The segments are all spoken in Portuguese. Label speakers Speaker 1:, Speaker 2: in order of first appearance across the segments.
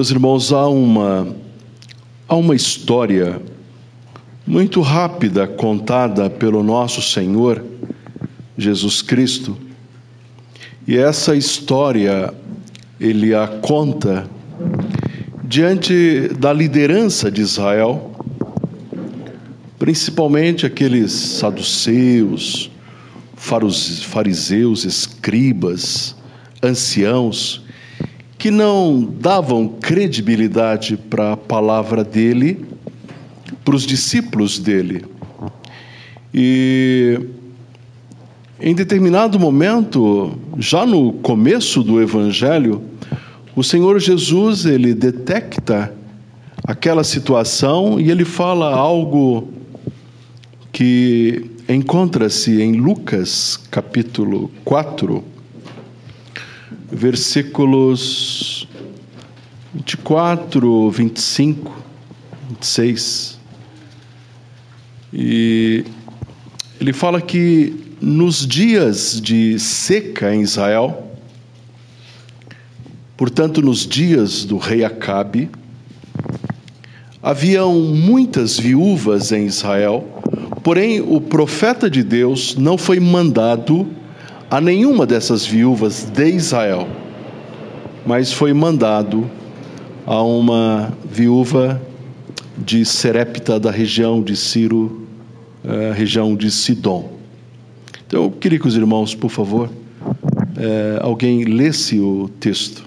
Speaker 1: Meus irmãos, há uma, há uma história muito rápida contada pelo nosso Senhor Jesus Cristo, e essa história ele a conta diante da liderança de Israel, principalmente aqueles saduceus, fariseus, escribas, anciãos, que não davam credibilidade para a palavra dele, para os discípulos dele. E em determinado momento, já no começo do evangelho, o Senhor Jesus, ele detecta aquela situação e ele fala algo que encontra-se em Lucas capítulo 4, versículos 24, 25, 26. E ele fala que nos dias de seca em Israel, portanto, nos dias do rei Acabe, haviam muitas viúvas em Israel, porém o profeta de Deus não foi mandado a nenhuma dessas viúvas de Israel, mas foi mandado a uma viúva de Serepta da região de Ciro, uh, região de Sidom. Então eu queria que os irmãos, por favor, uh, alguém lesse o texto.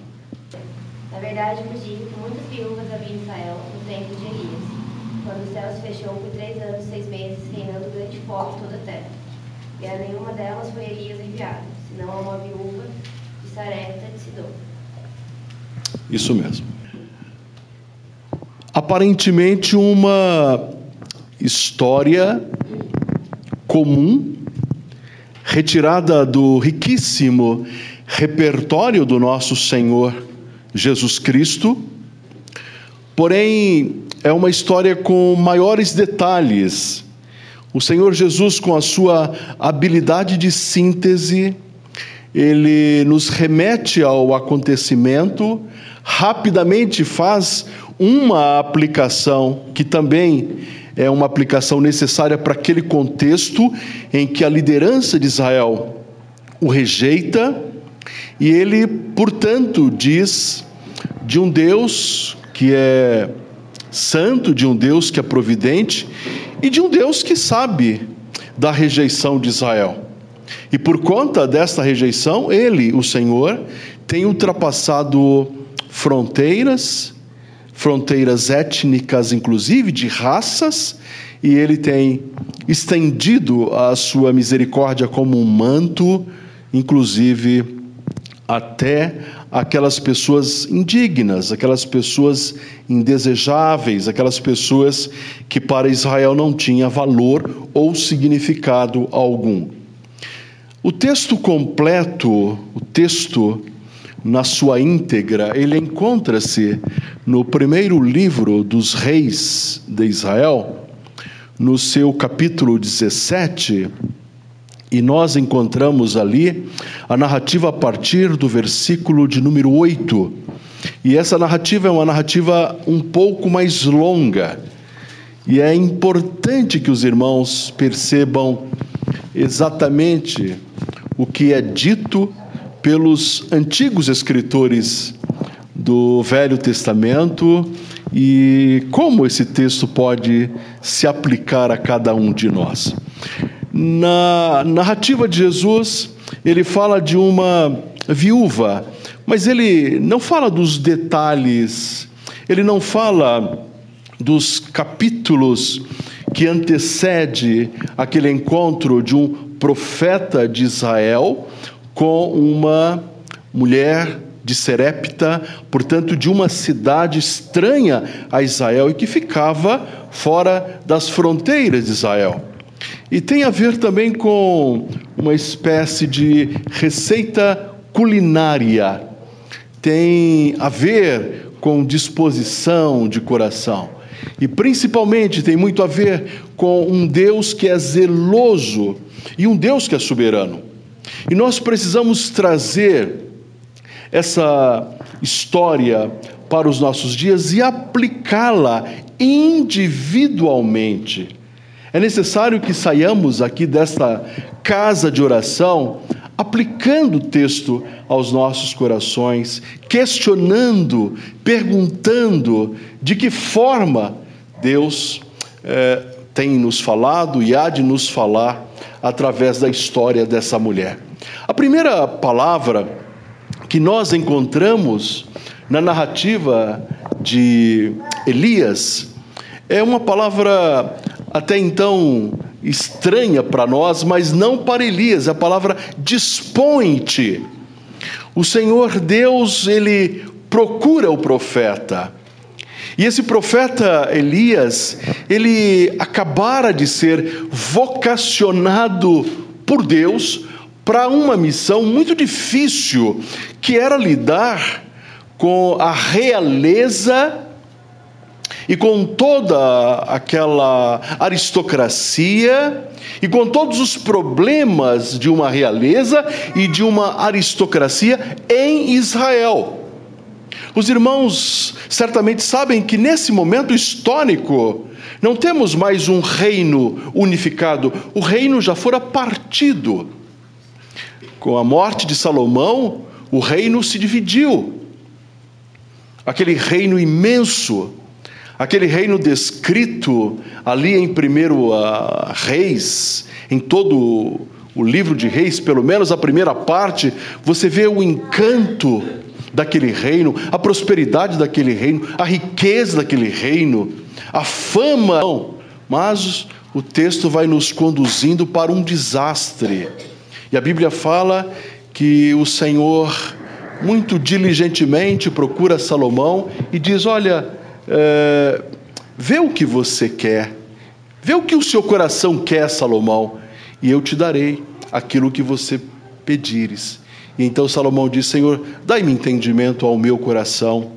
Speaker 2: Na verdade, vos digo que muitas viúvas havia em Israel no tempo de Elias, quando o céu se fechou por três anos e seis meses, reinando grande fome em toda a terra. E a nenhuma delas foi Elias enviado, senão a uma viúva de Sarepta de Sidom.
Speaker 1: Isso mesmo. Aparentemente uma história comum, retirada do riquíssimo repertório do nosso Senhor Jesus Cristo, porém é uma história com maiores detalhes. O Senhor Jesus, com a sua habilidade de síntese, ele nos remete ao acontecimento, rapidamente faz uma aplicação que também é uma aplicação necessária para aquele contexto em que a liderança de Israel o rejeita e ele, portanto, diz de um Deus que é santo, de um Deus que é providente e de um Deus que sabe da rejeição de Israel. E por conta desta rejeição, ele, o Senhor, tem ultrapassado fronteiras, fronteiras étnicas, inclusive de raças, e ele tem estendido a sua misericórdia como um manto, inclusive até aquelas pessoas indignas, aquelas pessoas indesejáveis, aquelas pessoas que para Israel não tinha valor ou significado algum. O texto completo, o texto na sua íntegra, ele encontra-se no primeiro livro dos reis de Israel, no seu capítulo 17, e nós encontramos ali a narrativa a partir do versículo de número 8. E essa narrativa é uma narrativa um pouco mais longa. E é importante que os irmãos percebam exatamente o que é dito pelos antigos escritores do Velho Testamento e como esse texto pode se aplicar a cada um de nós. Na narrativa de Jesus, ele fala de uma viúva, mas ele não fala dos detalhes, ele não fala dos capítulos que antecede aquele encontro de um profeta de Israel com uma mulher de Serepta, portanto, de uma cidade estranha a Israel e que ficava fora das fronteiras de Israel. E tem a ver também com uma espécie de receita culinária, tem a ver com disposição de coração. E principalmente tem muito a ver com um Deus que é zeloso e um Deus que é soberano. E nós precisamos trazer essa história para os nossos dias e aplicá-la individualmente. É necessário que saiamos aqui desta casa de oração aplicando o texto aos nossos corações, questionando, perguntando de que forma Deus eh, tem nos falado e há de nos falar através da história dessa mulher. A primeira palavra que nós encontramos na narrativa de Elias é uma palavra até então estranha para nós, mas não para Elias, a palavra dispõe-te. O Senhor Deus, ele procura o profeta. E esse profeta Elias, ele acabara de ser vocacionado por Deus para uma missão muito difícil, que era lidar com a realeza e com toda aquela aristocracia e com todos os problemas de uma realeza e de uma aristocracia em Israel. Os irmãos certamente sabem que nesse momento histórico não temos mais um reino unificado, o reino já fora partido. Com a morte de Salomão, o reino se dividiu. Aquele reino imenso, aquele reino descrito ali em primeiro uh, Reis, em todo o livro de Reis, pelo menos a primeira parte, você vê o encanto daquele reino, a prosperidade daquele reino, a riqueza daquele reino, a fama. Mas o texto vai nos conduzindo para um desastre. E a Bíblia fala que o Senhor, muito diligentemente, procura Salomão e diz: Olha, é, vê o que você quer, vê o que o seu coração quer, Salomão, e eu te darei aquilo que você pedires. E então Salomão diz: Senhor, dai-me entendimento ao meu coração,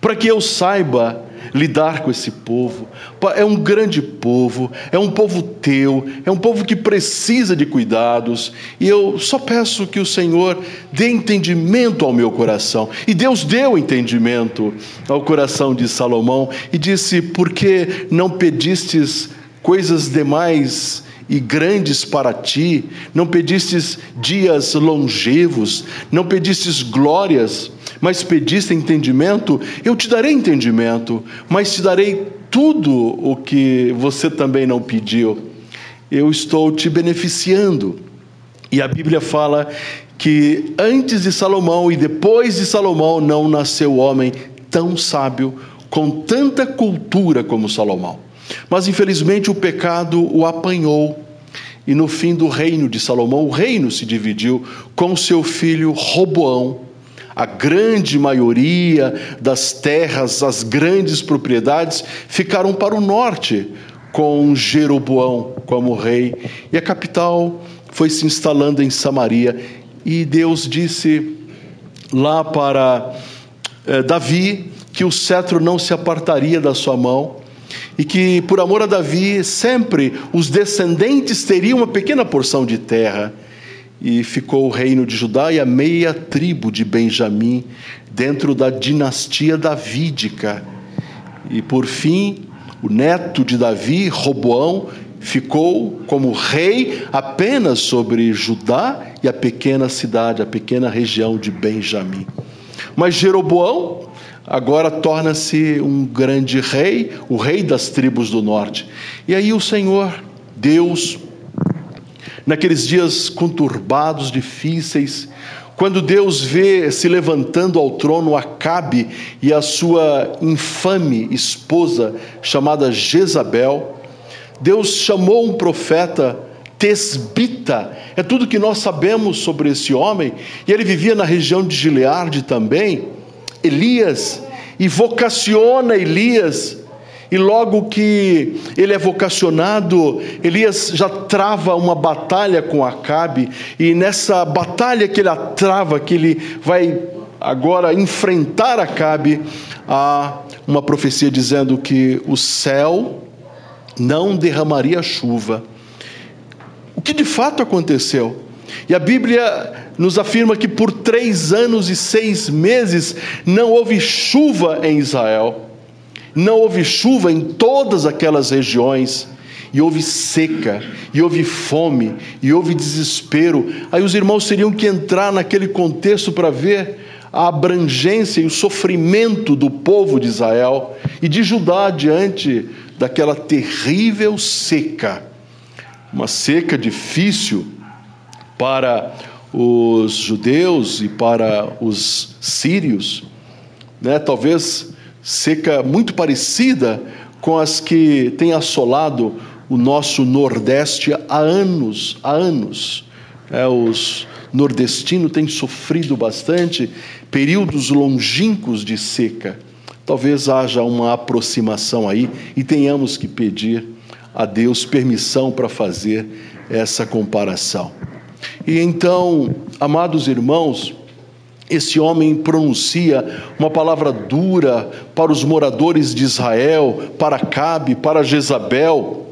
Speaker 1: para que eu saiba lidar com esse povo. É um grande povo, é um povo teu, é um povo que precisa de cuidados, e eu só peço que o Senhor dê entendimento ao meu coração. E Deus deu entendimento ao coração de Salomão e disse: Por que não pedistes coisas demais? E grandes para ti, não pedistes dias longevos, não pedistes glórias, mas pediste entendimento, eu te darei entendimento, mas te darei tudo o que você também não pediu. Eu estou te beneficiando. E a Bíblia fala que antes de Salomão e depois de Salomão não nasceu homem tão sábio, com tanta cultura como Salomão. Mas infelizmente o pecado o apanhou. E no fim do reino de Salomão, o reino se dividiu com seu filho Roboão. A grande maioria das terras, as grandes propriedades, ficaram para o norte, com Jeroboão como rei. E a capital foi se instalando em Samaria. E Deus disse lá para eh, Davi que o cetro não se apartaria da sua mão e que, por amor a Davi, sempre os descendentes teriam uma pequena porção de terra. E ficou o reino de Judá e a meia tribo de Benjamim, dentro da dinastia davídica. E por fim, o neto de Davi, Roboão, ficou como rei apenas sobre Judá e a pequena cidade, a pequena região de Benjamim. Mas Jeroboão agora torna-se um grande rei, o rei das tribos do norte. E aí o Senhor, Deus, naqueles dias conturbados, difíceis, quando Deus vê se levantando ao trono Acabe e a sua infame esposa chamada Jezabel, Deus chamou um profeta Tesbita, é tudo que nós sabemos sobre esse homem, e ele vivia na região de Gileade também. Elias e vocaciona Elias. E logo que ele é vocacionado, Elias já trava uma batalha com Acabe, e nessa batalha que ele trava, que ele vai agora enfrentar Acabe, há uma profecia dizendo que o céu não derramaria chuva. O que de fato aconteceu? E a Bíblia nos afirma que por três anos e seis meses não houve chuva em Israel, não houve chuva em todas aquelas regiões, e houve seca, e houve fome, e houve desespero. Aí os irmãos teriam que entrar naquele contexto para ver a abrangência e o sofrimento do povo de Israel e de Judá diante daquela terrível seca. Uma seca difícil para os judeus e para os sírios, né? talvez seca muito parecida com as que tem assolado o nosso Nordeste há anos, há anos. É, os nordestinos têm sofrido bastante períodos longínquos de seca. Talvez haja uma aproximação aí e tenhamos que pedir a Deus permissão para fazer essa comparação. E então, amados irmãos, esse homem pronuncia uma palavra dura para os moradores de Israel, para Cabe, para Jezabel.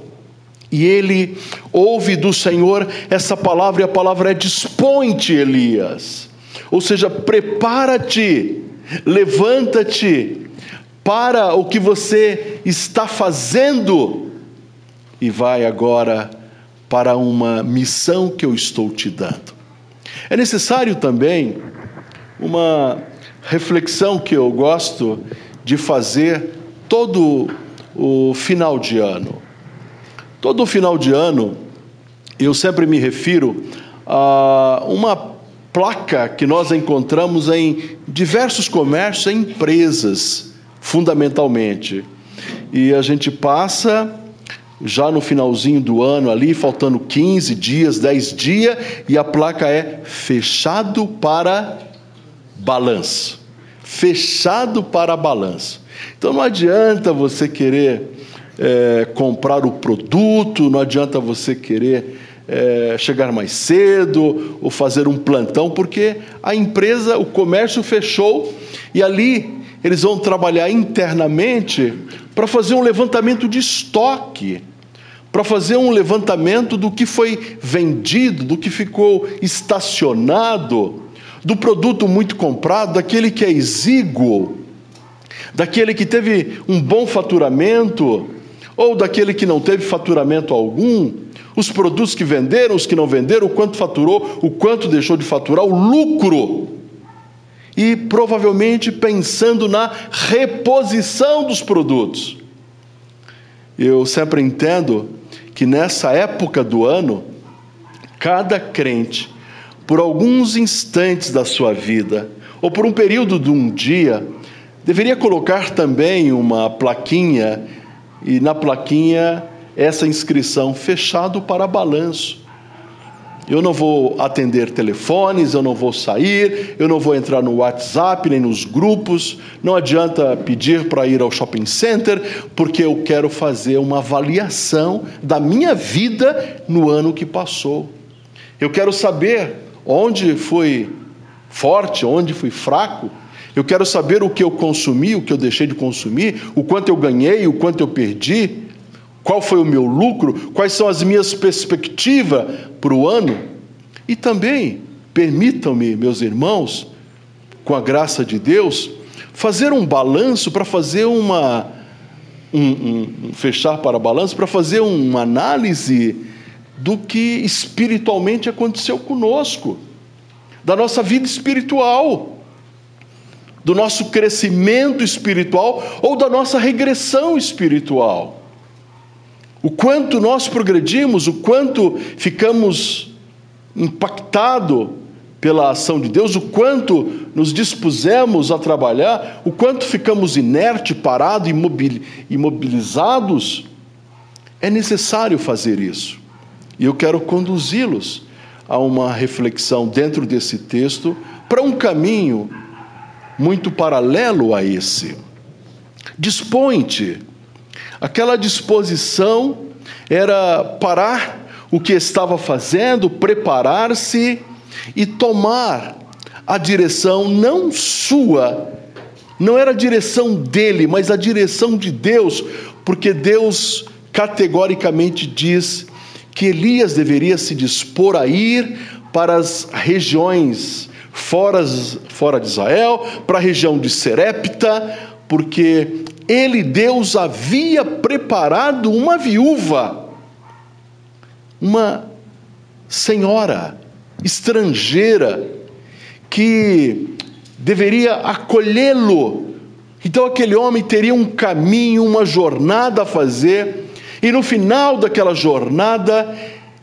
Speaker 1: E ele ouve do Senhor essa palavra, e a palavra é: dispõe-te, Elias. Ou seja, prepara-te, levanta-te para o que você está fazendo e vai agora para uma missão que eu estou te dando. É necessário também uma reflexão que eu gosto de fazer todo o final de ano. Todo o final de ano, eu sempre me refiro a uma placa que nós encontramos em diversos comércios, em empresas, fundamentalmente. E a gente passa já no finalzinho do ano ali, faltando 15 dias, 10 dias, e a placa é fechado para balanço. Fechado para balanço. Então não adianta você querer é, comprar o produto, não adianta você querer é, chegar mais cedo ou fazer um plantão, porque a empresa, o comércio fechou e ali eles vão trabalhar internamente para fazer um levantamento de estoque, para fazer um levantamento do que foi vendido, do que ficou estacionado, do produto muito comprado, daquele que é exíguo, daquele que teve um bom faturamento, ou daquele que não teve faturamento algum, os produtos que venderam, os que não venderam, o quanto faturou, o quanto deixou de faturar, o lucro e provavelmente pensando na reposição dos produtos. Eu sempre entendo que nessa época do ano, cada crente, por alguns instantes da sua vida, ou por um período de um dia, deveria colocar também uma plaquinha, e na plaquinha essa inscrição: fechado para balanço. Eu não vou atender telefones, eu não vou sair, eu não vou entrar no WhatsApp nem nos grupos. Não adianta pedir para ir ao shopping center, porque eu quero fazer uma avaliação da minha vida no ano que passou. Eu quero saber onde fui forte, onde fui fraco. Eu quero saber o que eu consumi, o que eu deixei de consumir, o quanto eu ganhei, o quanto eu perdi qual foi o meu lucro, quais são as minhas perspectivas para o ano. E também, permitam-me, meus irmãos, com a graça de Deus, fazer um balanço para fazer uma. Um, um, um fechar para balanço, para fazer uma análise do que espiritualmente aconteceu conosco, da nossa vida espiritual, do nosso crescimento espiritual ou da nossa regressão espiritual. O quanto nós progredimos, o quanto ficamos impactados pela ação de Deus, o quanto nos dispusemos a trabalhar, o quanto ficamos inerte, parados, imobilizados, é necessário fazer isso. E eu quero conduzi-los a uma reflexão dentro desse texto para um caminho muito paralelo a esse. Dispõe-te Aquela disposição era parar o que estava fazendo, preparar-se e tomar a direção não sua, não era a direção dele, mas a direção de Deus, porque Deus categoricamente diz que Elias deveria se dispor a ir para as regiões fora, fora de Israel, para a região de Serepta, porque ele, Deus, havia preparado uma viúva, uma senhora estrangeira, que deveria acolhê-lo. Então aquele homem teria um caminho, uma jornada a fazer, e no final daquela jornada,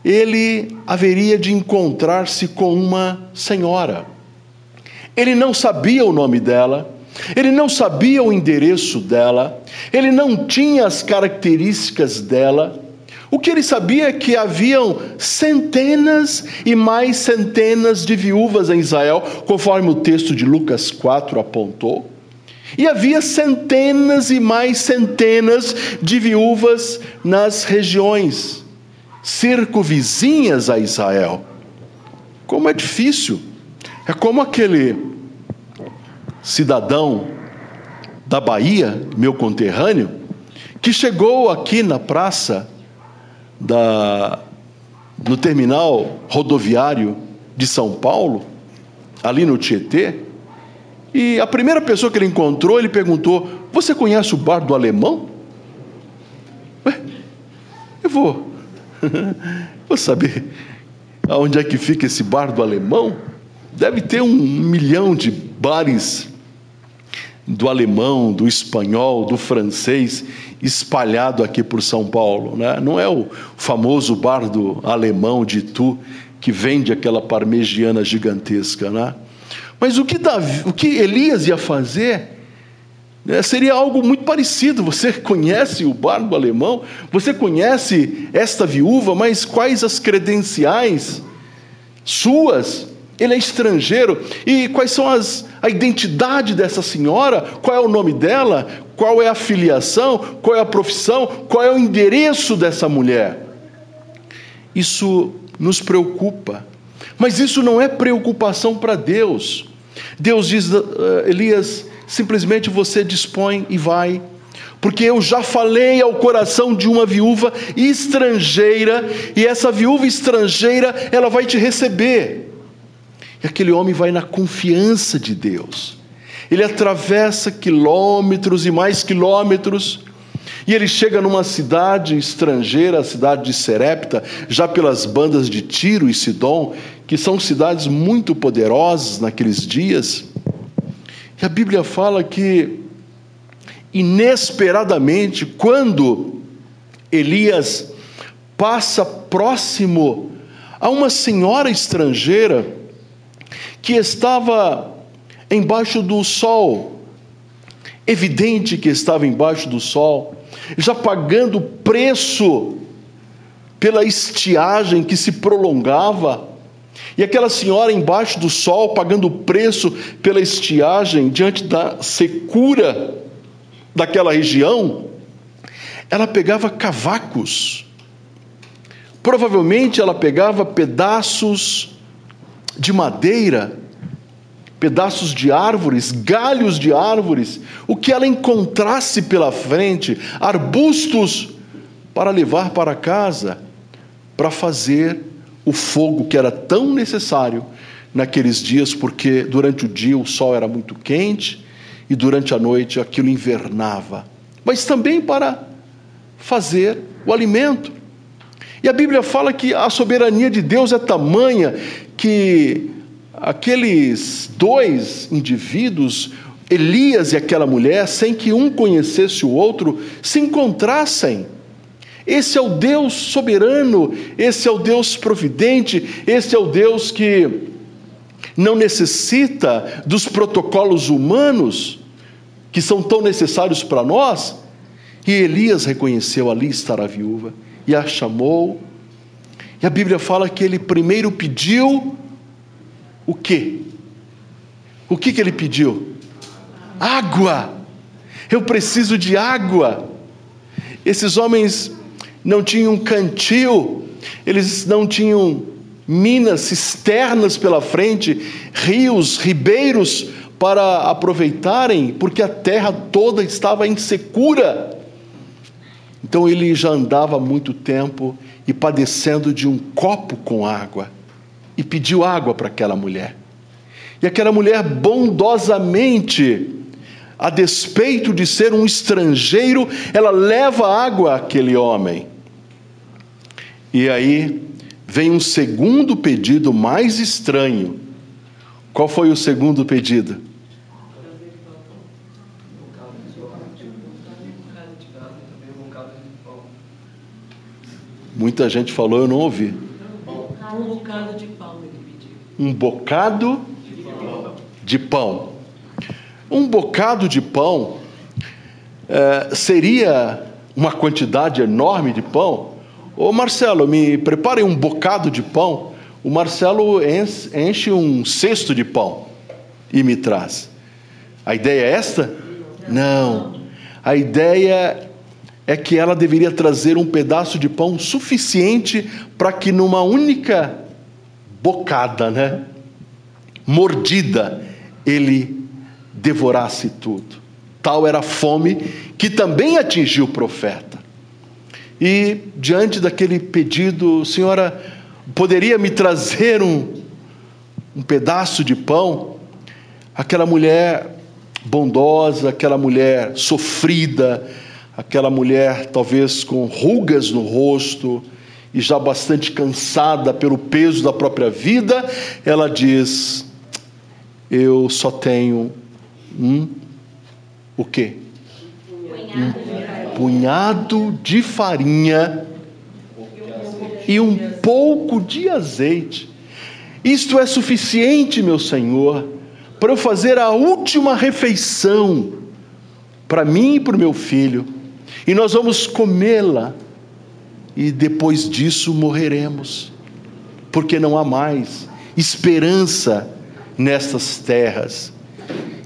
Speaker 1: ele haveria de encontrar-se com uma senhora. Ele não sabia o nome dela, ele não sabia o endereço dela, ele não tinha as características dela. O que ele sabia é que haviam centenas e mais centenas de viúvas em Israel, conforme o texto de Lucas 4 apontou. E havia centenas e mais centenas de viúvas nas regiões circunvizinhas a Israel. Como é difícil é como aquele cidadão da Bahia, meu conterrâneo, que chegou aqui na praça da no terminal rodoviário de São Paulo, ali no Tietê, e a primeira pessoa que ele encontrou, ele perguntou: "Você conhece o bar do Alemão?" Ué, eu vou, vou saber aonde é que fica esse bar do Alemão. Deve ter um milhão de bares do alemão, do espanhol, do francês espalhado aqui por São Paulo. Né? Não é o famoso bar do alemão de Tu que vende aquela parmegiana gigantesca. Né? Mas o que, Davi, o que Elias ia fazer né, seria algo muito parecido. Você conhece o bar do alemão, você conhece esta viúva, mas quais as credenciais suas? Ele é estrangeiro. E quais são as a identidade dessa senhora? Qual é o nome dela? Qual é a filiação? Qual é a profissão? Qual é o endereço dessa mulher? Isso nos preocupa. Mas isso não é preocupação para Deus. Deus diz, uh, Elias, simplesmente você dispõe e vai porque eu já falei ao coração de uma viúva estrangeira, e essa viúva estrangeira, ela vai te receber. E aquele homem vai na confiança de Deus. Ele atravessa quilômetros e mais quilômetros, e ele chega numa cidade estrangeira, a cidade de Serepta, já pelas bandas de Tiro e Sidom, que são cidades muito poderosas naqueles dias. E a Bíblia fala que, inesperadamente, quando Elias passa próximo a uma senhora estrangeira, que estava embaixo do sol, evidente que estava embaixo do sol, já pagando preço pela estiagem que se prolongava, e aquela senhora embaixo do sol, pagando preço pela estiagem, diante da secura daquela região, ela pegava cavacos, provavelmente ela pegava pedaços de madeira, pedaços de árvores, galhos de árvores, o que ela encontrasse pela frente, arbustos, para levar para casa, para fazer o fogo que era tão necessário naqueles dias, porque durante o dia o sol era muito quente e durante a noite aquilo invernava, mas também para fazer o alimento. E a Bíblia fala que a soberania de Deus é tamanha que aqueles dois indivíduos, Elias e aquela mulher, sem que um conhecesse o outro, se encontrassem. Esse é o Deus soberano, esse é o Deus providente, esse é o Deus que não necessita dos protocolos humanos que são tão necessários para nós. E Elias reconheceu ali estar a viúva e a chamou. E a Bíblia fala que ele primeiro pediu o quê? O que, que ele pediu? Água. Eu preciso de água. Esses homens não tinham cantil, eles não tinham minas, cisternas pela frente, rios, ribeiros para aproveitarem, porque a terra toda estava insecura. Então ele já andava há muito tempo e padecendo de um copo com água. e pediu água para aquela mulher. E aquela mulher bondosamente, a despeito de ser um estrangeiro, ela leva água àquele homem. E aí vem um segundo pedido mais estranho. Qual foi o segundo pedido? Muita gente falou, eu não ouvi.
Speaker 3: Um bocado de pão ele pediu.
Speaker 1: Um bocado de pão. Um bocado de pão é, seria uma quantidade enorme de pão? Ô Marcelo, me prepare um bocado de pão. O Marcelo enche um cesto de pão e me traz. A ideia é esta? Não. A ideia é que ela deveria trazer um pedaço de pão suficiente para que numa única bocada, né, mordida, ele devorasse tudo. Tal era a fome que também atingiu o profeta. E diante daquele pedido, senhora, poderia me trazer um, um pedaço de pão? Aquela mulher bondosa, aquela mulher sofrida, aquela mulher talvez com rugas no rosto e já bastante cansada pelo peso da própria vida, ela diz: Eu só tenho um o quê? Um punhado de farinha e um pouco de azeite. Isto é suficiente, meu Senhor, para eu fazer a última refeição para mim e para o meu filho e nós vamos comê-la, e depois disso morreremos, porque não há mais esperança nestas terras.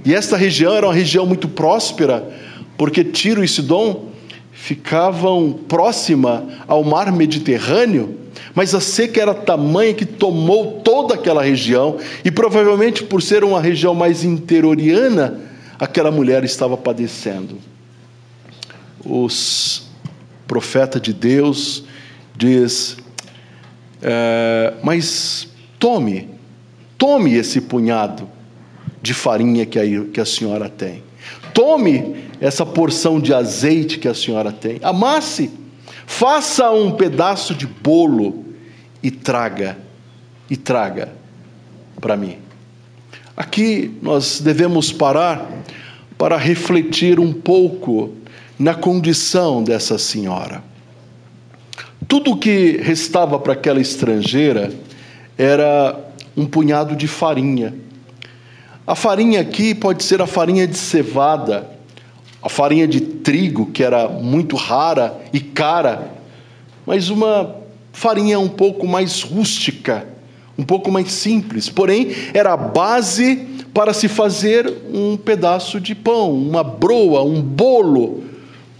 Speaker 1: E esta região era uma região muito próspera, porque Tiro e Sidom ficavam próxima ao mar Mediterrâneo, mas a seca era tamanha que tomou toda aquela região, e provavelmente por ser uma região mais interioriana, aquela mulher estava padecendo os profeta de Deus diz: é, mas tome, tome esse punhado de farinha que a, que a senhora tem, tome essa porção de azeite que a senhora tem, amasse, faça um pedaço de bolo e traga, e traga para mim. Aqui nós devemos parar para refletir um pouco na condição dessa senhora. Tudo o que restava para aquela estrangeira era um punhado de farinha. A farinha aqui pode ser a farinha de cevada, a farinha de trigo, que era muito rara e cara, mas uma farinha um pouco mais rústica, um pouco mais simples, porém era a base para se fazer um pedaço de pão, uma broa, um bolo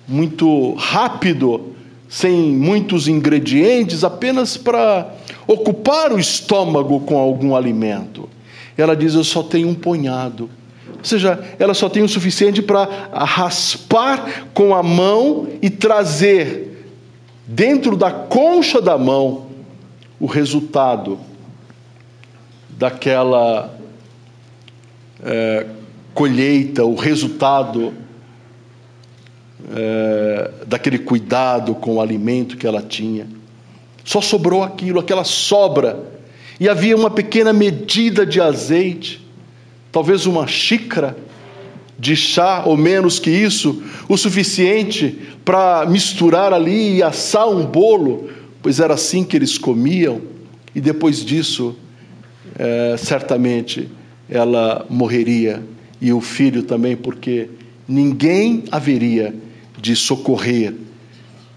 Speaker 1: muito rápido, sem muitos ingredientes, apenas para ocupar o estômago com algum alimento. Ela diz: Eu só tenho um punhado. Ou seja, ela só tem o suficiente para raspar com a mão e trazer dentro da concha da mão o resultado daquela é, colheita, o resultado é, daquele cuidado com o alimento que ela tinha. Só sobrou aquilo, aquela sobra. E havia uma pequena medida de azeite, talvez uma xícara de chá, ou menos que isso, o suficiente para misturar ali e assar um bolo, pois era assim que eles comiam, e depois disso, é, certamente, ela morreria, e o filho também, porque ninguém haveria de socorrer,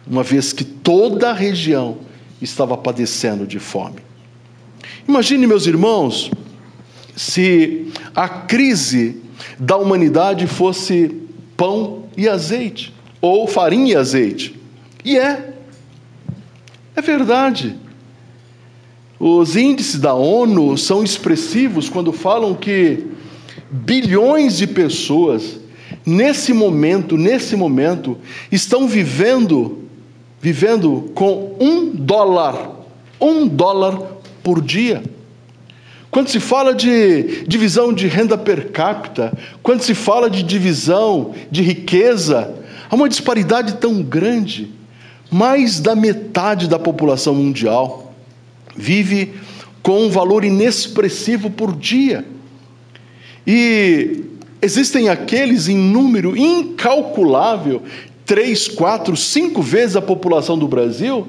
Speaker 1: uma vez que toda a região estava padecendo de fome. Imagine, meus irmãos, se a crise da humanidade fosse pão e azeite, ou farinha e azeite. E é. É verdade. Os índices da ONU são expressivos quando falam que bilhões de pessoas nesse momento, nesse momento, estão vivendo, vivendo com um dólar, um dólar por dia. Quando se fala de divisão de renda per capita, quando se fala de divisão de riqueza, há uma disparidade tão grande. Mais da metade da população mundial vive com um valor inexpressivo por dia. E existem aqueles em número incalculável, três, quatro, cinco vezes a população do Brasil,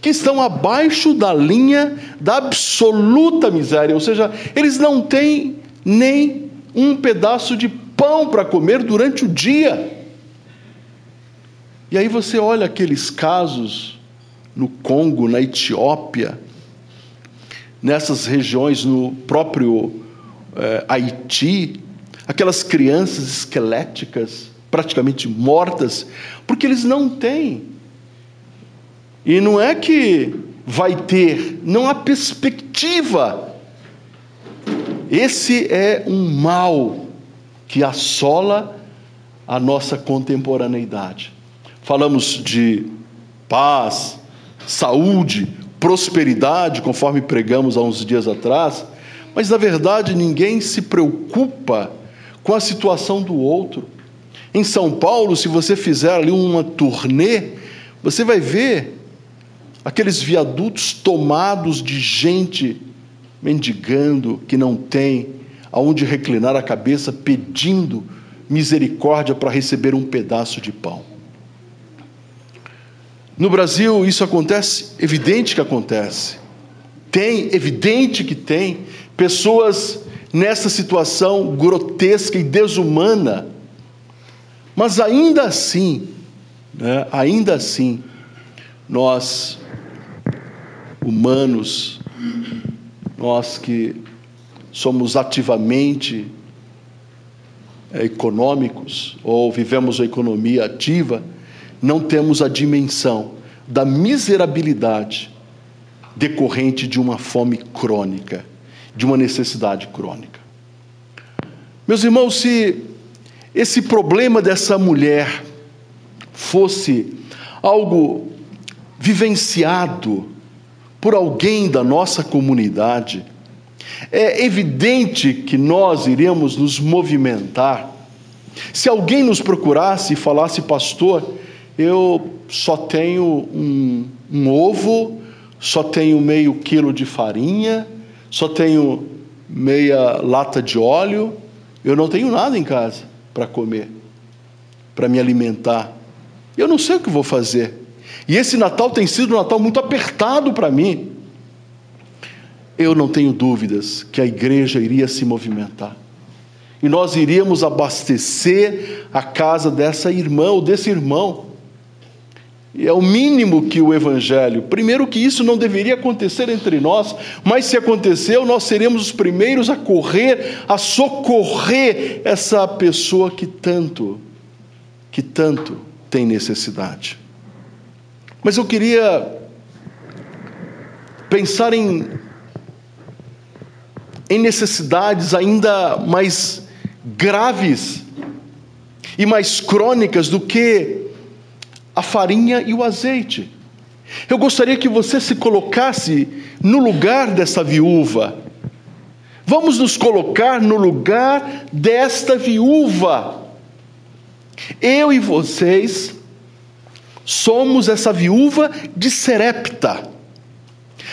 Speaker 1: que estão abaixo da linha da absoluta miséria, ou seja, eles não têm nem um pedaço de pão para comer durante o dia. E aí você olha aqueles casos no Congo, na Etiópia, nessas regiões, no próprio é, Haiti, aquelas crianças esqueléticas, praticamente mortas, porque eles não têm. E não é que vai ter, não há perspectiva. Esse é um mal que assola a nossa contemporaneidade. Falamos de paz, saúde, prosperidade, conforme pregamos há uns dias atrás, mas na verdade ninguém se preocupa com a situação do outro. Em São Paulo, se você fizer ali uma turnê, você vai ver aqueles viadutos tomados de gente mendigando, que não tem aonde reclinar a cabeça, pedindo misericórdia para receber um pedaço de pão. No Brasil isso acontece, evidente que acontece. Tem, evidente que tem, pessoas nessa situação grotesca e desumana. Mas ainda assim, né, ainda assim, nós, humanos, nós que somos ativamente é, econômicos ou vivemos a economia ativa, não temos a dimensão da miserabilidade decorrente de uma fome crônica, de uma necessidade crônica. Meus irmãos, se esse problema dessa mulher fosse algo vivenciado por alguém da nossa comunidade, é evidente que nós iríamos nos movimentar. Se alguém nos procurasse e falasse, pastor, eu só tenho um, um ovo, só tenho meio quilo de farinha, só tenho meia lata de óleo, eu não tenho nada em casa para comer, para me alimentar. Eu não sei o que vou fazer. E esse Natal tem sido um Natal muito apertado para mim. Eu não tenho dúvidas que a igreja iria se movimentar. E nós iríamos abastecer a casa dessa irmã ou desse irmão. E é o mínimo que o Evangelho. Primeiro, que isso não deveria acontecer entre nós, mas se aconteceu, nós seremos os primeiros a correr, a socorrer essa pessoa que tanto, que tanto tem necessidade. Mas eu queria pensar em, em necessidades ainda mais graves e mais crônicas do que a farinha e o azeite. Eu gostaria que você se colocasse no lugar dessa viúva. Vamos nos colocar no lugar desta viúva. Eu e vocês somos essa viúva de Serepta.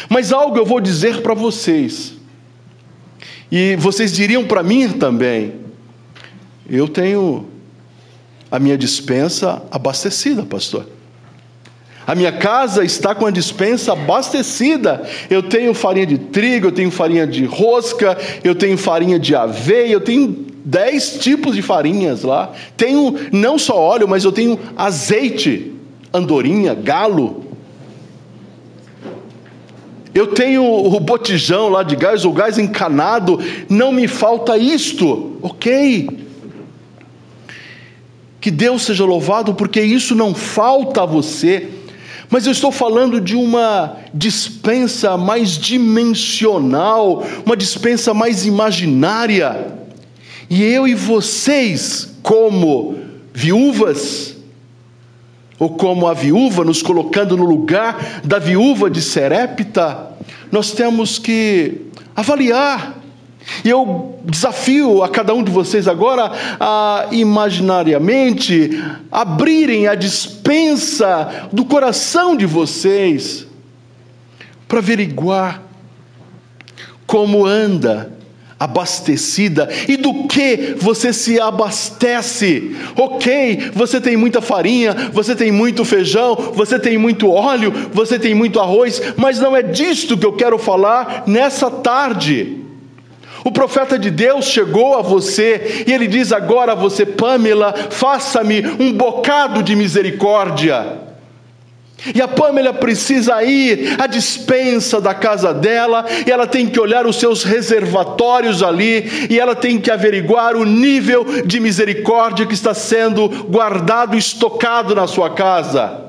Speaker 1: Mas algo eu vou dizer para vocês. E vocês diriam para mim também. Eu tenho a minha dispensa abastecida, pastor. A minha casa está com a dispensa abastecida. Eu tenho farinha de trigo, eu tenho farinha de rosca, eu tenho farinha de aveia, eu tenho dez tipos de farinhas lá. Tenho não só óleo, mas eu tenho azeite, andorinha, galo. Eu tenho o botijão lá de gás, o gás encanado. Não me falta isto, ok? Que Deus seja louvado, porque isso não falta a você. Mas eu estou falando de uma dispensa mais dimensional, uma dispensa mais imaginária. E eu e vocês, como viúvas, ou como a viúva, nos colocando no lugar da viúva de Serepta, nós temos que avaliar. E eu desafio a cada um de vocês agora a imaginariamente abrirem a dispensa do coração de vocês para averiguar como anda abastecida e do que você se abastece. Ok, você tem muita farinha, você tem muito feijão, você tem muito óleo, você tem muito arroz, mas não é disto que eu quero falar nessa tarde. O profeta de Deus chegou a você e ele diz agora a você, Pamela, faça-me um bocado de misericórdia. E a Pamela precisa ir à dispensa da casa dela, e ela tem que olhar os seus reservatórios ali, e ela tem que averiguar o nível de misericórdia que está sendo guardado, estocado na sua casa.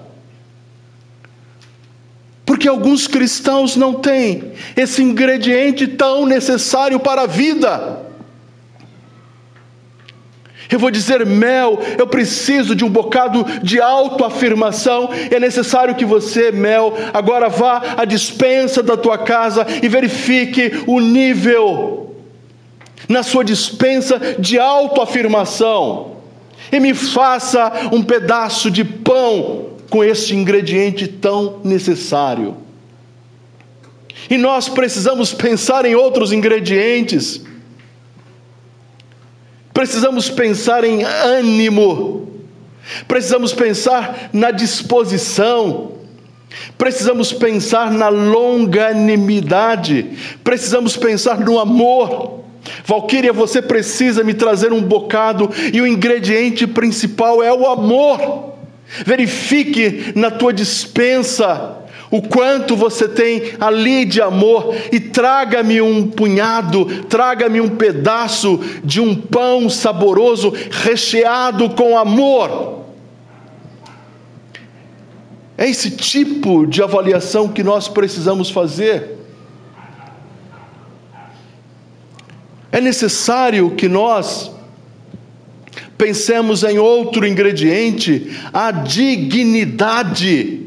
Speaker 1: Porque alguns cristãos não têm esse ingrediente tão necessário para a vida. Eu vou dizer, Mel, eu preciso de um bocado de autoafirmação. É necessário que você, Mel, agora vá à dispensa da tua casa e verifique o nível na sua dispensa de autoafirmação. E me faça um pedaço de pão com este ingrediente tão necessário. E nós precisamos pensar em outros ingredientes precisamos pensar em ânimo, precisamos pensar na disposição, precisamos pensar na longanimidade, precisamos pensar no amor. Valquíria, você precisa me trazer um bocado e o ingrediente principal é o amor. Verifique na tua dispensa o quanto você tem ali de amor, e traga-me um punhado, traga-me um pedaço de um pão saboroso, recheado com amor. É esse tipo de avaliação que nós precisamos fazer. É necessário que nós pensemos em outro ingrediente, a dignidade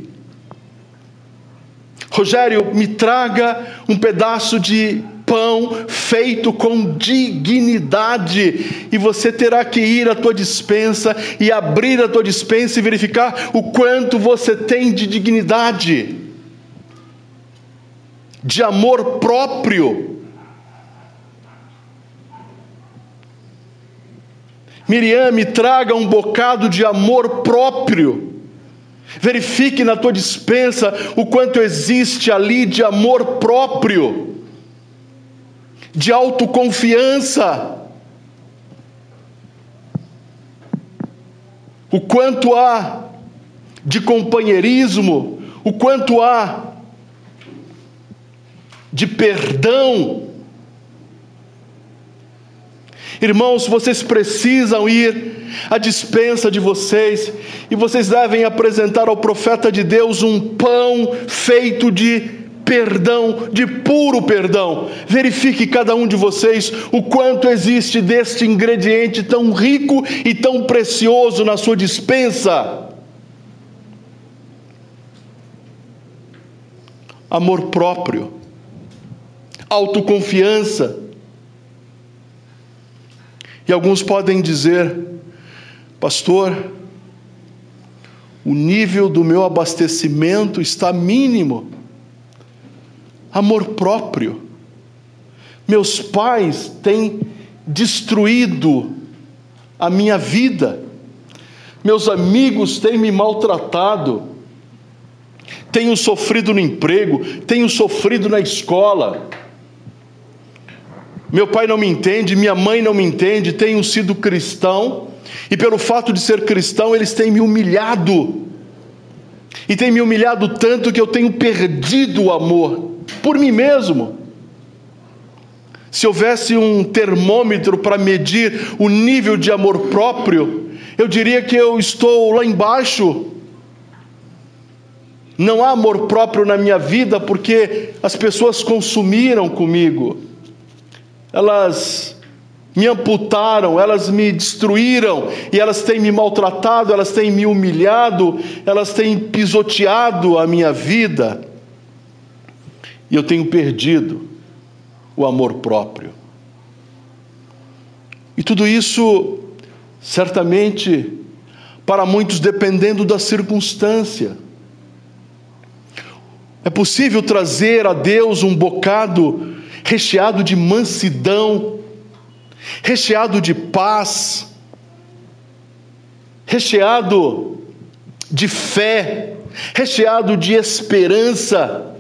Speaker 1: Rogério, me traga um pedaço de pão feito com dignidade, e você terá que ir à tua dispensa e abrir a tua dispensa e verificar o quanto você tem de dignidade, de amor próprio. Miriam, me traga um bocado de amor próprio. Verifique na tua dispensa o quanto existe ali de amor próprio, de autoconfiança, o quanto há de companheirismo, o quanto há de perdão, Irmãos, vocês precisam ir à dispensa de vocês e vocês devem apresentar ao profeta de Deus um pão feito de perdão, de puro perdão. Verifique cada um de vocês o quanto existe deste ingrediente tão rico e tão precioso na sua dispensa. Amor próprio, autoconfiança, e alguns podem dizer, pastor, o nível do meu abastecimento está mínimo. Amor próprio. Meus pais têm destruído a minha vida. Meus amigos têm me maltratado. Tenho sofrido no emprego, tenho sofrido na escola meu pai não me entende, minha mãe não me entende, tenho sido cristão, e pelo fato de ser cristão, eles têm me humilhado. E têm me humilhado tanto que eu tenho perdido o amor por mim mesmo. Se houvesse um termômetro para medir o nível de amor próprio, eu diria que eu estou lá embaixo. Não há amor próprio na minha vida porque as pessoas consumiram comigo elas me amputaram, elas me destruíram, e elas têm me maltratado, elas têm me humilhado, elas têm pisoteado a minha vida, e eu tenho perdido o amor próprio. E tudo isso, certamente, para muitos, dependendo da circunstância. É possível trazer a Deus um bocado recheado de mansidão, recheado de paz, recheado de fé, recheado de esperança,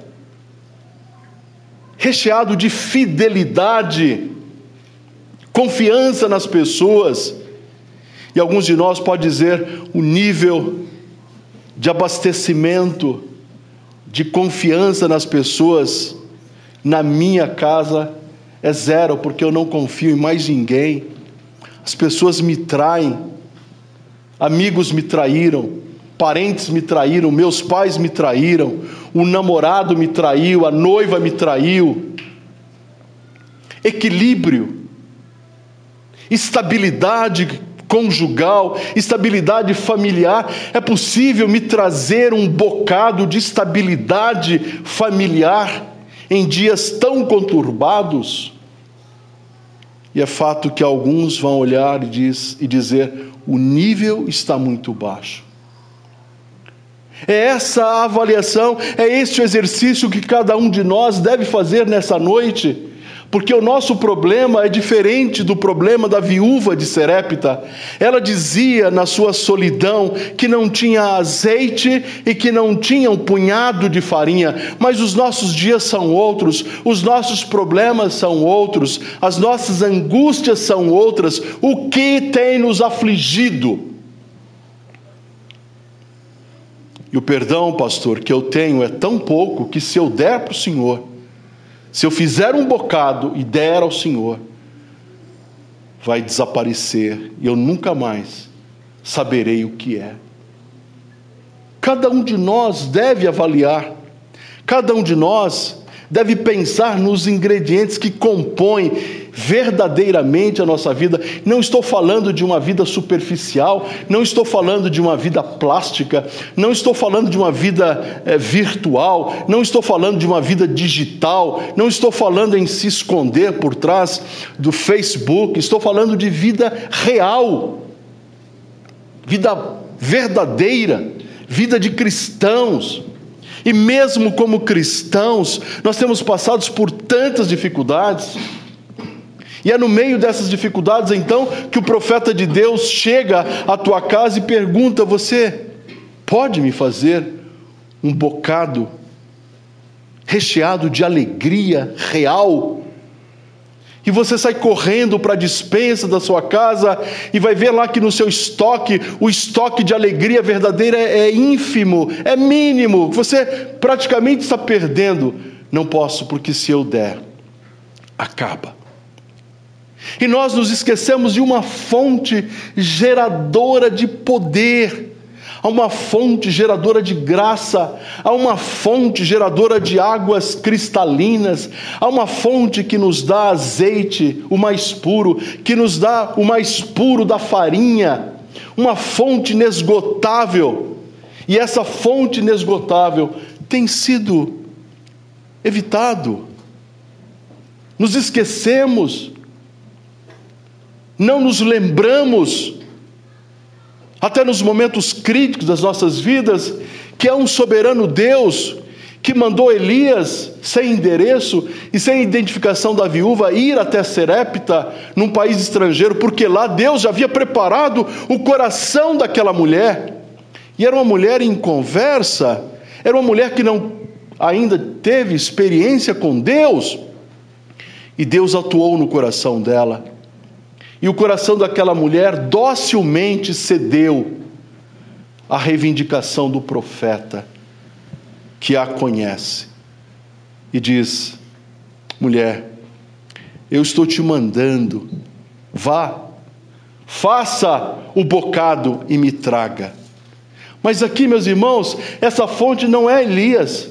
Speaker 1: recheado de fidelidade, confiança nas pessoas. E alguns de nós pode dizer o nível de abastecimento, de confiança nas pessoas na minha casa é zero, porque eu não confio em mais ninguém. As pessoas me traem, amigos me traíram, parentes me traíram, meus pais me traíram, o namorado me traiu, a noiva me traiu. Equilíbrio, estabilidade conjugal, estabilidade familiar. É possível me trazer um bocado de estabilidade familiar em dias tão conturbados? E é fato que alguns vão olhar e, diz, e dizer: o nível está muito baixo. É essa avaliação, é este exercício que cada um de nós deve fazer nessa noite porque o nosso problema é diferente do problema da viúva de Serepta. Ela dizia na sua solidão que não tinha azeite e que não tinha um punhado de farinha, mas os nossos dias são outros, os nossos problemas são outros, as nossas angústias são outras. O que tem nos afligido? E o perdão, pastor, que eu tenho é tão pouco que se eu der para o Senhor, se eu fizer um bocado e der ao Senhor, vai desaparecer e eu nunca mais saberei o que é. Cada um de nós deve avaliar, cada um de nós deve pensar nos ingredientes que compõem verdadeiramente a nossa vida. Não estou falando de uma vida superficial, não estou falando de uma vida plástica, não estou falando de uma vida é, virtual, não estou falando de uma vida digital, não estou falando em se esconder por trás do Facebook, estou falando de vida real, vida verdadeira, vida de cristãos. E mesmo como cristãos, nós temos passado por tantas dificuldades. E é no meio dessas dificuldades, então, que o profeta de Deus chega à tua casa e pergunta: Você pode me fazer um bocado recheado de alegria real? E você sai correndo para a dispensa da sua casa e vai ver lá que no seu estoque, o estoque de alegria verdadeira é, é ínfimo, é mínimo, você praticamente está perdendo. Não posso, porque se eu der, acaba. E nós nos esquecemos de uma fonte geradora de poder, há uma fonte geradora de graça, há uma fonte geradora de águas cristalinas, há uma fonte que nos dá azeite, o mais puro, que nos dá o mais puro da farinha, uma fonte inesgotável. E essa fonte inesgotável tem sido evitado. Nos esquecemos não nos lembramos, até nos momentos críticos das nossas vidas, que é um soberano Deus que mandou Elias, sem endereço e sem identificação da viúva, ir até Serepta, num país estrangeiro, porque lá Deus já havia preparado o coração daquela mulher. E era uma mulher em conversa, era uma mulher que não ainda teve experiência com Deus, e Deus atuou no coração dela. E o coração daquela mulher docilmente cedeu à reivindicação do profeta que a conhece e diz: mulher, eu estou te mandando, vá, faça o bocado e me traga. Mas aqui, meus irmãos, essa fonte não é Elias,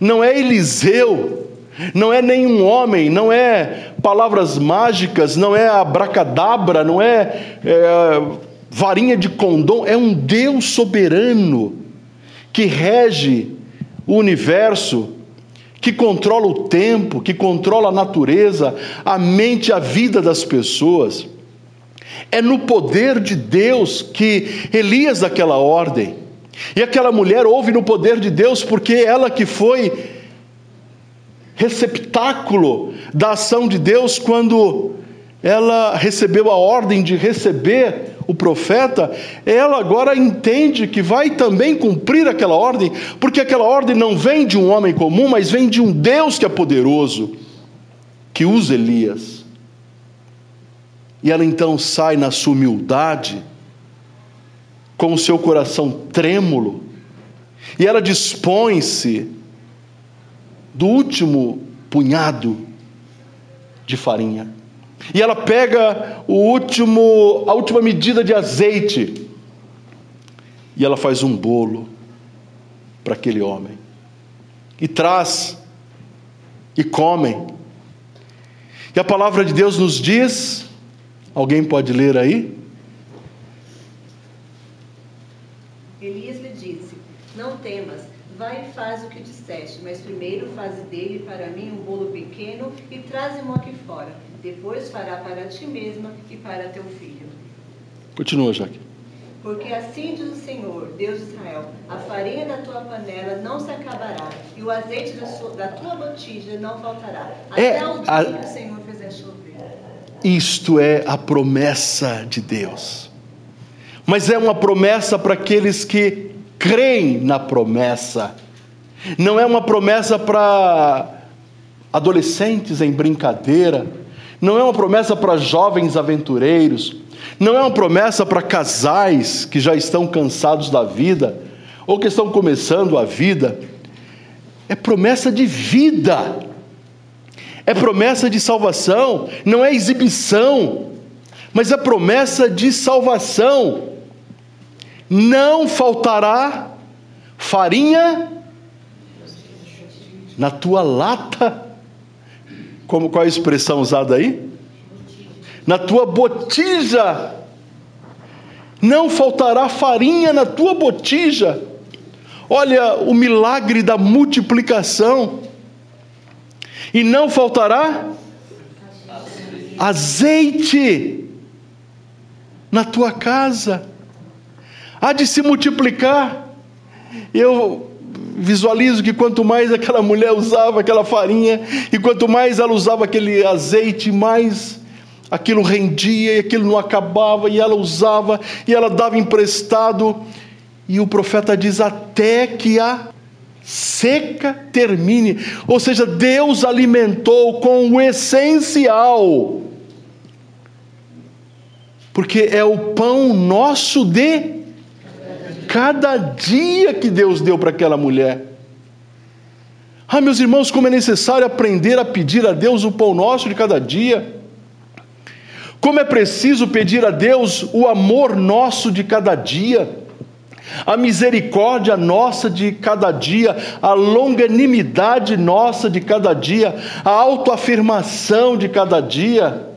Speaker 1: não é Eliseu, não é nenhum homem, não é palavras mágicas, não é abracadabra, não é, é varinha de condom, é um Deus soberano que rege o universo, que controla o tempo, que controla a natureza, a mente, a vida das pessoas. É no poder de Deus que Elias daquela ordem. E aquela mulher ouve no poder de Deus porque ela que foi receptáculo da ação de Deus quando ela recebeu a ordem de receber o profeta, ela agora entende que vai também cumprir aquela ordem, porque aquela ordem não vem de um homem comum, mas vem de um Deus que é poderoso, que usa Elias. E ela então sai na sua humildade, com o seu coração trêmulo, e ela dispõe-se do último punhado de farinha. E ela pega o último, a última medida de azeite e ela faz um bolo para aquele homem. E traz e comem. E a palavra de Deus nos diz, alguém pode ler aí?
Speaker 4: Elias lhe disse: Não temas, vai e faz o que mas primeiro faze dele para mim um bolo pequeno e traze-mo aqui fora depois fará para ti mesma e para teu filho.
Speaker 1: Continua, Jaque.
Speaker 4: Porque assim diz o Senhor, Deus de Israel: a farinha da tua panela não se acabará, e o azeite da, sua, da tua botija não faltará, é até o dia a... que o Senhor fizer chover.
Speaker 1: Isto é a promessa de Deus. Mas é uma promessa para aqueles que creem na promessa. Não é uma promessa para adolescentes em brincadeira. Não é uma promessa para jovens aventureiros, não é uma promessa para casais que já estão cansados da vida ou que estão começando a vida. É promessa de vida, é promessa de salvação, não é exibição, mas é promessa de salvação. Não faltará farinha na tua lata como qual é a expressão usada aí? Na tua botija. Não faltará farinha na tua botija. Olha o milagre da multiplicação. E não faltará azeite na tua casa. Há de se multiplicar. Eu visualizo que quanto mais aquela mulher usava aquela farinha, e quanto mais ela usava aquele azeite, mais aquilo rendia e aquilo não acabava, e ela usava e ela dava emprestado. E o profeta diz: até que a seca termine. Ou seja, Deus alimentou com o essencial. Porque é o pão nosso de cada dia que Deus deu para aquela mulher. Ah, meus irmãos, como é necessário aprender a pedir a Deus o pão nosso de cada dia. Como é preciso pedir a Deus o amor nosso de cada dia, a misericórdia nossa de cada dia, a longanimidade nossa de cada dia, a autoafirmação de cada dia,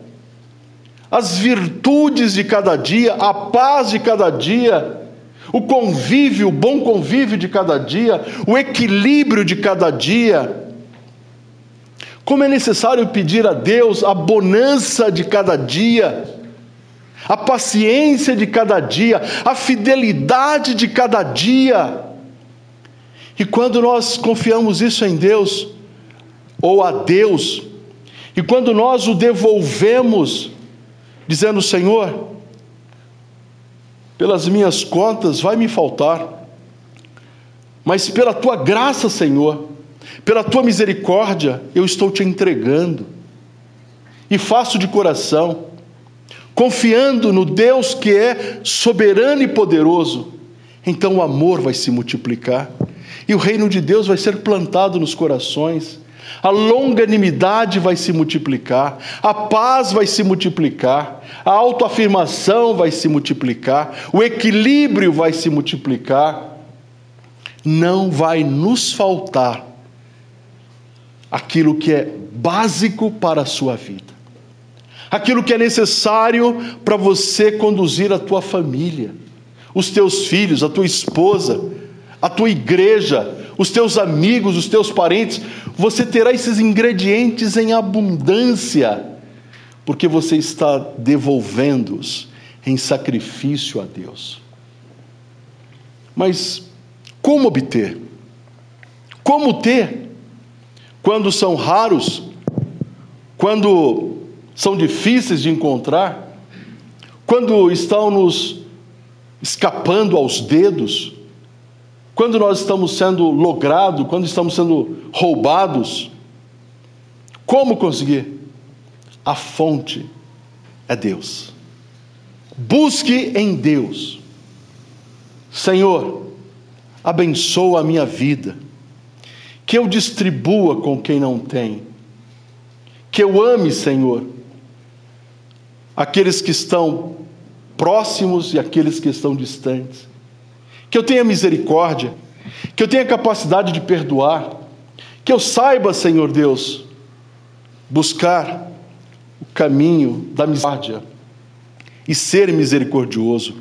Speaker 1: as virtudes de cada dia, a paz de cada dia o convívio, o bom convívio de cada dia, o equilíbrio de cada dia. Como é necessário pedir a Deus a bonança de cada dia, a paciência de cada dia, a fidelidade de cada dia. E quando nós confiamos isso em Deus, ou a Deus, e quando nós o devolvemos, dizendo: Senhor, pelas minhas contas vai me faltar, mas pela tua graça, Senhor, pela tua misericórdia, eu estou te entregando, e faço de coração, confiando no Deus que é soberano e poderoso, então o amor vai se multiplicar, e o reino de Deus vai ser plantado nos corações, a longanimidade vai se multiplicar, a paz vai se multiplicar, a autoafirmação vai se multiplicar, o equilíbrio vai se multiplicar. Não vai nos faltar aquilo que é básico para a sua vida, aquilo que é necessário para você conduzir a tua família, os teus filhos, a tua esposa, a tua igreja, os teus amigos, os teus parentes, você terá esses ingredientes em abundância, porque você está devolvendo-os em sacrifício a Deus. Mas como obter? Como ter? Quando são raros, quando são difíceis de encontrar, quando estão nos escapando aos dedos, quando nós estamos sendo logrados, quando estamos sendo roubados, como conseguir? A fonte é Deus. Busque em Deus. Senhor, abençoa a minha vida, que eu distribua com quem não tem, que eu ame, Senhor, aqueles que estão próximos e aqueles que estão distantes que eu tenha misericórdia, que eu tenha capacidade de perdoar, que eu saiba, Senhor Deus, buscar o caminho da misericórdia e ser misericordioso.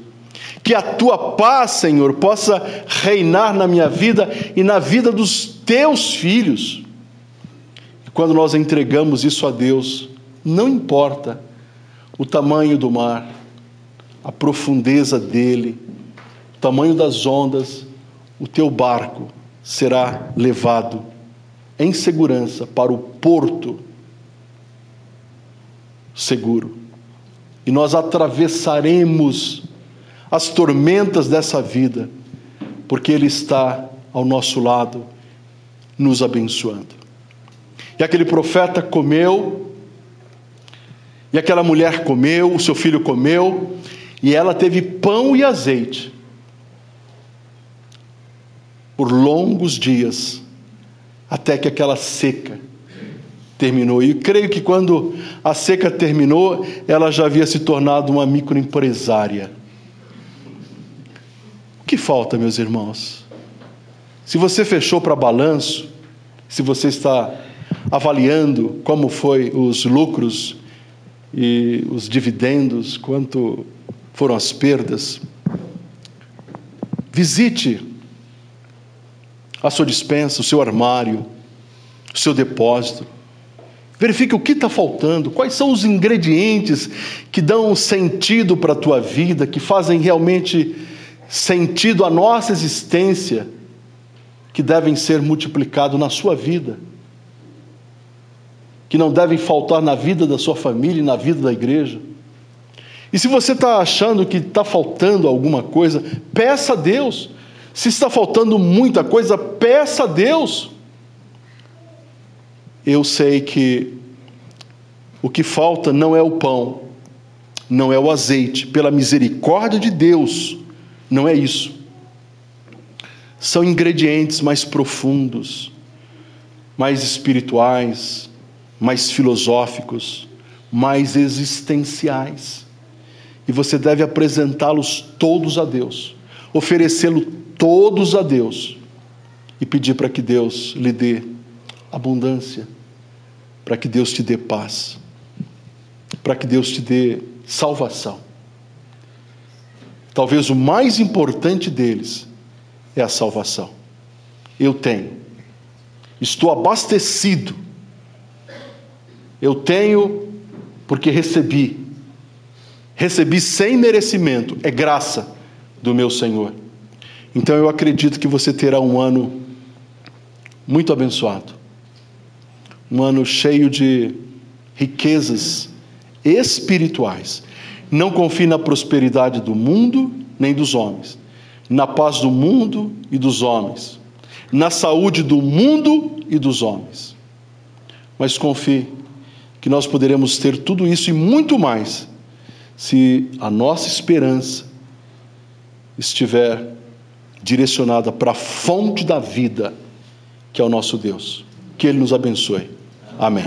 Speaker 1: Que a tua paz, Senhor, possa reinar na minha vida e na vida dos teus filhos. E quando nós entregamos isso a Deus, não importa o tamanho do mar, a profundeza dele, tamanho das ondas, o teu barco será levado em segurança para o porto seguro. E nós atravessaremos as tormentas dessa vida, porque Ele está ao nosso lado, nos abençoando. E aquele profeta comeu, e aquela mulher comeu, o seu filho comeu, e ela teve pão e azeite por longos dias, até que aquela seca terminou. E creio que quando a seca terminou, ela já havia se tornado uma microempresária. O que falta, meus irmãos? Se você fechou para balanço, se você está avaliando como foi os lucros e os dividendos, quanto foram as perdas, visite a sua dispensa, o seu armário, o seu depósito. Verifique o que está faltando, quais são os ingredientes que dão sentido para a tua vida, que fazem realmente sentido à nossa existência, que devem ser multiplicados na sua vida, que não devem faltar na vida da sua família e na vida da igreja. E se você está achando que está faltando alguma coisa, peça a Deus. Se está faltando muita coisa, peça a Deus. Eu sei que o que falta não é o pão, não é o azeite, pela misericórdia de Deus, não é isso. São ingredientes mais profundos, mais espirituais, mais filosóficos, mais existenciais. E você deve apresentá-los todos a Deus, oferecê-lo todos a Deus e pedir para que Deus lhe dê abundância, para que Deus te dê paz, para que Deus te dê salvação. Talvez o mais importante deles é a salvação. Eu tenho, estou abastecido, eu tenho porque recebi, recebi sem merecimento, é graça do meu Senhor. Então eu acredito que você terá um ano muito abençoado. Um ano cheio de riquezas espirituais. Não confie na prosperidade do mundo nem dos homens, na paz do mundo e dos homens, na saúde do mundo e dos homens. Mas confie que nós poderemos ter tudo isso e muito mais se a nossa esperança estiver direcionada para a fonte da vida, que é o nosso Deus. Que Ele nos abençoe. Amém.